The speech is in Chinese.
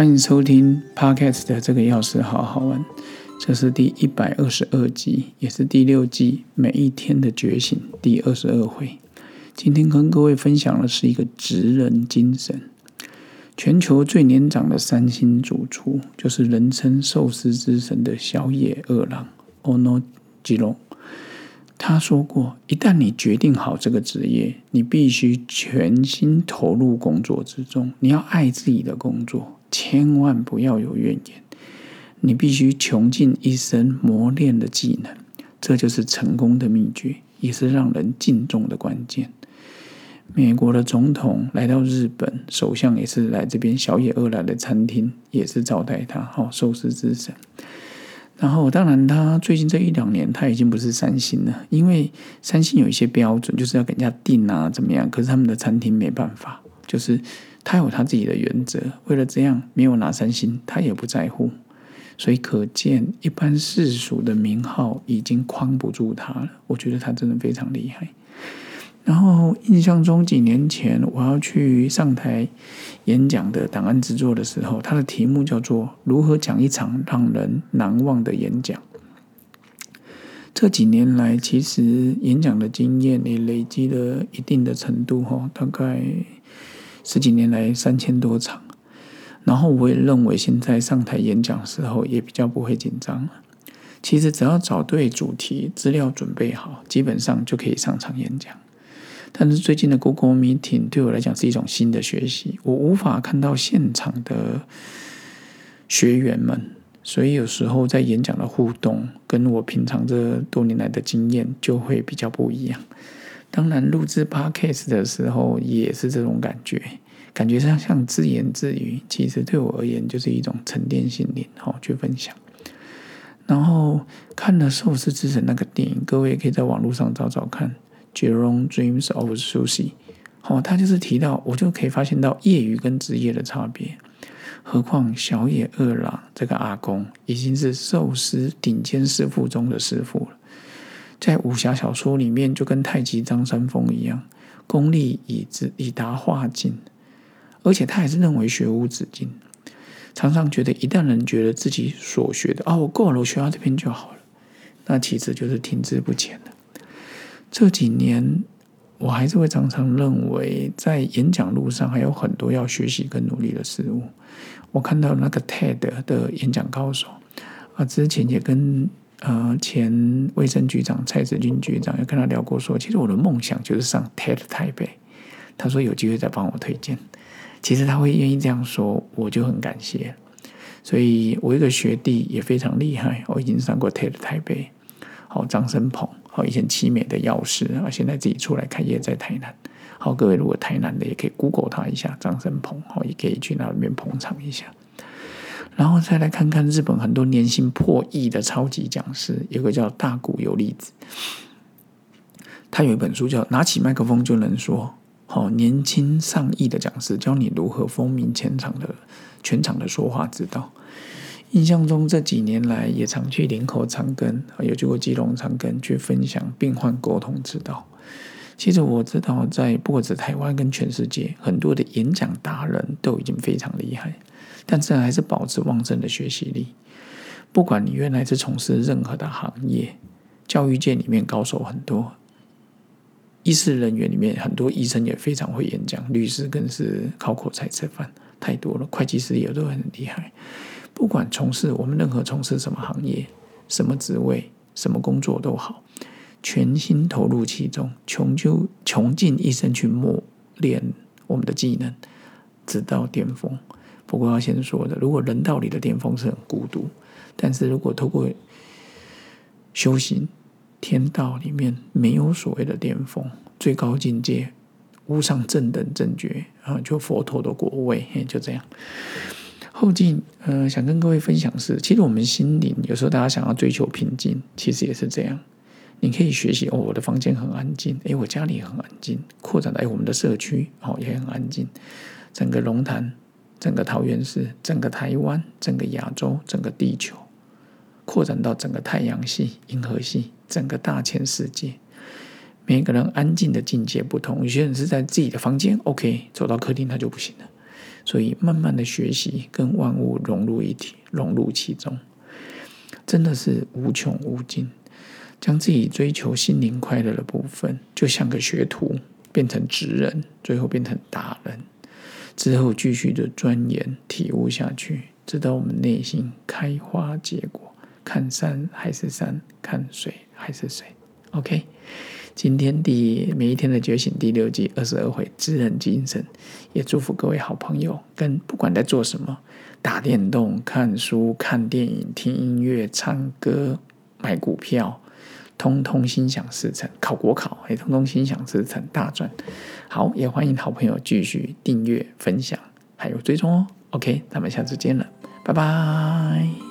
欢迎收听 Podcast 的这个钥匙好好玩，这是第一百二十二集，也是第六季每一天的觉醒第二十二回。今天跟各位分享的是一个职人精神。全球最年长的三星主厨，就是人称寿司之神的小野二郎 Ono Jiro。他说过：“一旦你决定好这个职业，你必须全心投入工作之中。你要爱自己的工作，千万不要有怨言。你必须穷尽一生磨练的技能，这就是成功的秘诀，也是让人敬重的关键。”美国的总统来到日本，首相也是来这边小野二来的餐厅，也是招待他。哦，寿司之神。然后，当然，他最近这一两年，他已经不是三星了，因为三星有一些标准，就是要给人家定啊，怎么样？可是他们的餐厅没办法，就是他有他自己的原则，为了这样，没有拿三星，他也不在乎。所以可见，一般世俗的名号已经框不住他了。我觉得他真的非常厉害。然后印象中几年前我要去上台演讲的档案制作的时候，他的题目叫做“如何讲一场让人难忘的演讲”。这几年来，其实演讲的经验也累积了一定的程度，哈，大概十几年来三千多场。然后我也认为，现在上台演讲时候也比较不会紧张了。其实只要找对主题，资料准备好，基本上就可以上场演讲。但是最近的 Google Meeting 对我来讲是一种新的学习，我无法看到现场的学员们，所以有时候在演讲的互动，跟我平常这多年来的经验就会比较不一样。当然，录制 Podcast 的时候也是这种感觉，感觉上像自言自语，其实对我而言就是一种沉淀心灵，好去分享。然后看了《寿司之神》那个电影，各位也可以在网络上找找看。Jerome Dreams of Sushi，好，他就是提到，我就可以发现到业余跟职业的差别。何况小野二郎这个阿公已经是寿司顶尖师傅中的师傅了，在武侠小说里面就跟太极张三丰一样，功力已至已达化境，而且他还是认为学无止境，常常觉得一旦人觉得自己所学的啊，我够了，我学到这边就好了，那其实就是停滞不前的。这几年，我还是会常常认为，在演讲路上还有很多要学习跟努力的事物。我看到那个 TED 的演讲高手啊，之前也跟呃前卫生局长蔡子君局长也跟他聊过，说其实我的梦想就是上 TED 台北。他说有机会再帮我推荐。其实他会愿意这样说，我就很感谢。所以我一个学弟也非常厉害，我已经上过 TED 台北。好，张生鹏，好，以前奇美的药师啊，现在自己出来开业在台南。好，各位如果台南的也可以 Google 他一下，张生鹏，好，也可以去那边捧场一下。然后再来看看日本很多年薪破亿的超级讲师，有个叫大谷有利子，他有一本书叫《拿起麦克风就能说》，好，年轻上亿的讲师教你如何风靡全场的全场的说话之道。印象中这几年来也常去林口长庚，有去过基隆长庚去分享病患沟通之道。其实我知道，在不管是台湾跟全世界，很多的演讲达人都已经非常厉害，但是还是保持旺盛的学习力。不管你原来是从事任何的行业，教育界里面高手很多，医师人员里面很多医生也非常会演讲，律师更是靠口才吃饭，太多了，会计师也都很厉害。不管从事我们任何从事什么行业、什么职位、什么工作都好，全心投入其中，穷究穷尽一生去磨练我们的技能，直到巅峰。不过要先说的，如果人道里的巅峰是很孤独，但是如果透过修行，天道里面没有所谓的巅峰，最高境界无上正等正觉啊，就佛陀的果位，就这样。后进，呃，想跟各位分享是，其实我们心灵有时候大家想要追求平静，其实也是这样。你可以学习哦，我的房间很安静，诶，我家里很安静，扩展到诶，我们的社区哦也很安静，整个龙潭、整个桃园市、整个台湾、整个亚洲、整个地球，扩展到整个太阳系、银河系、整个大千世界，每一个人安静的境界不同。有些人是在自己的房间，OK，走到客厅他就不行了。所以慢慢的学习，跟万物融入一体，融入其中，真的是无穷无尽。将自己追求心灵快乐的部分，就像个学徒，变成职人，最后变成达人，之后继续的钻研体悟下去，直到我们内心开花结果。看山还是山，看水还是水。OK，今天第每一天的觉醒第六季二十二回知人精神，也祝福各位好朋友，跟不管在做什么，打电动、看书、看电影、听音乐、唱歌、买股票。通通心想事成，考国考也通通心想事成，大赚。好，也欢迎好朋友继续订阅、分享，还有追踪哦。OK，咱们下次见了，拜拜。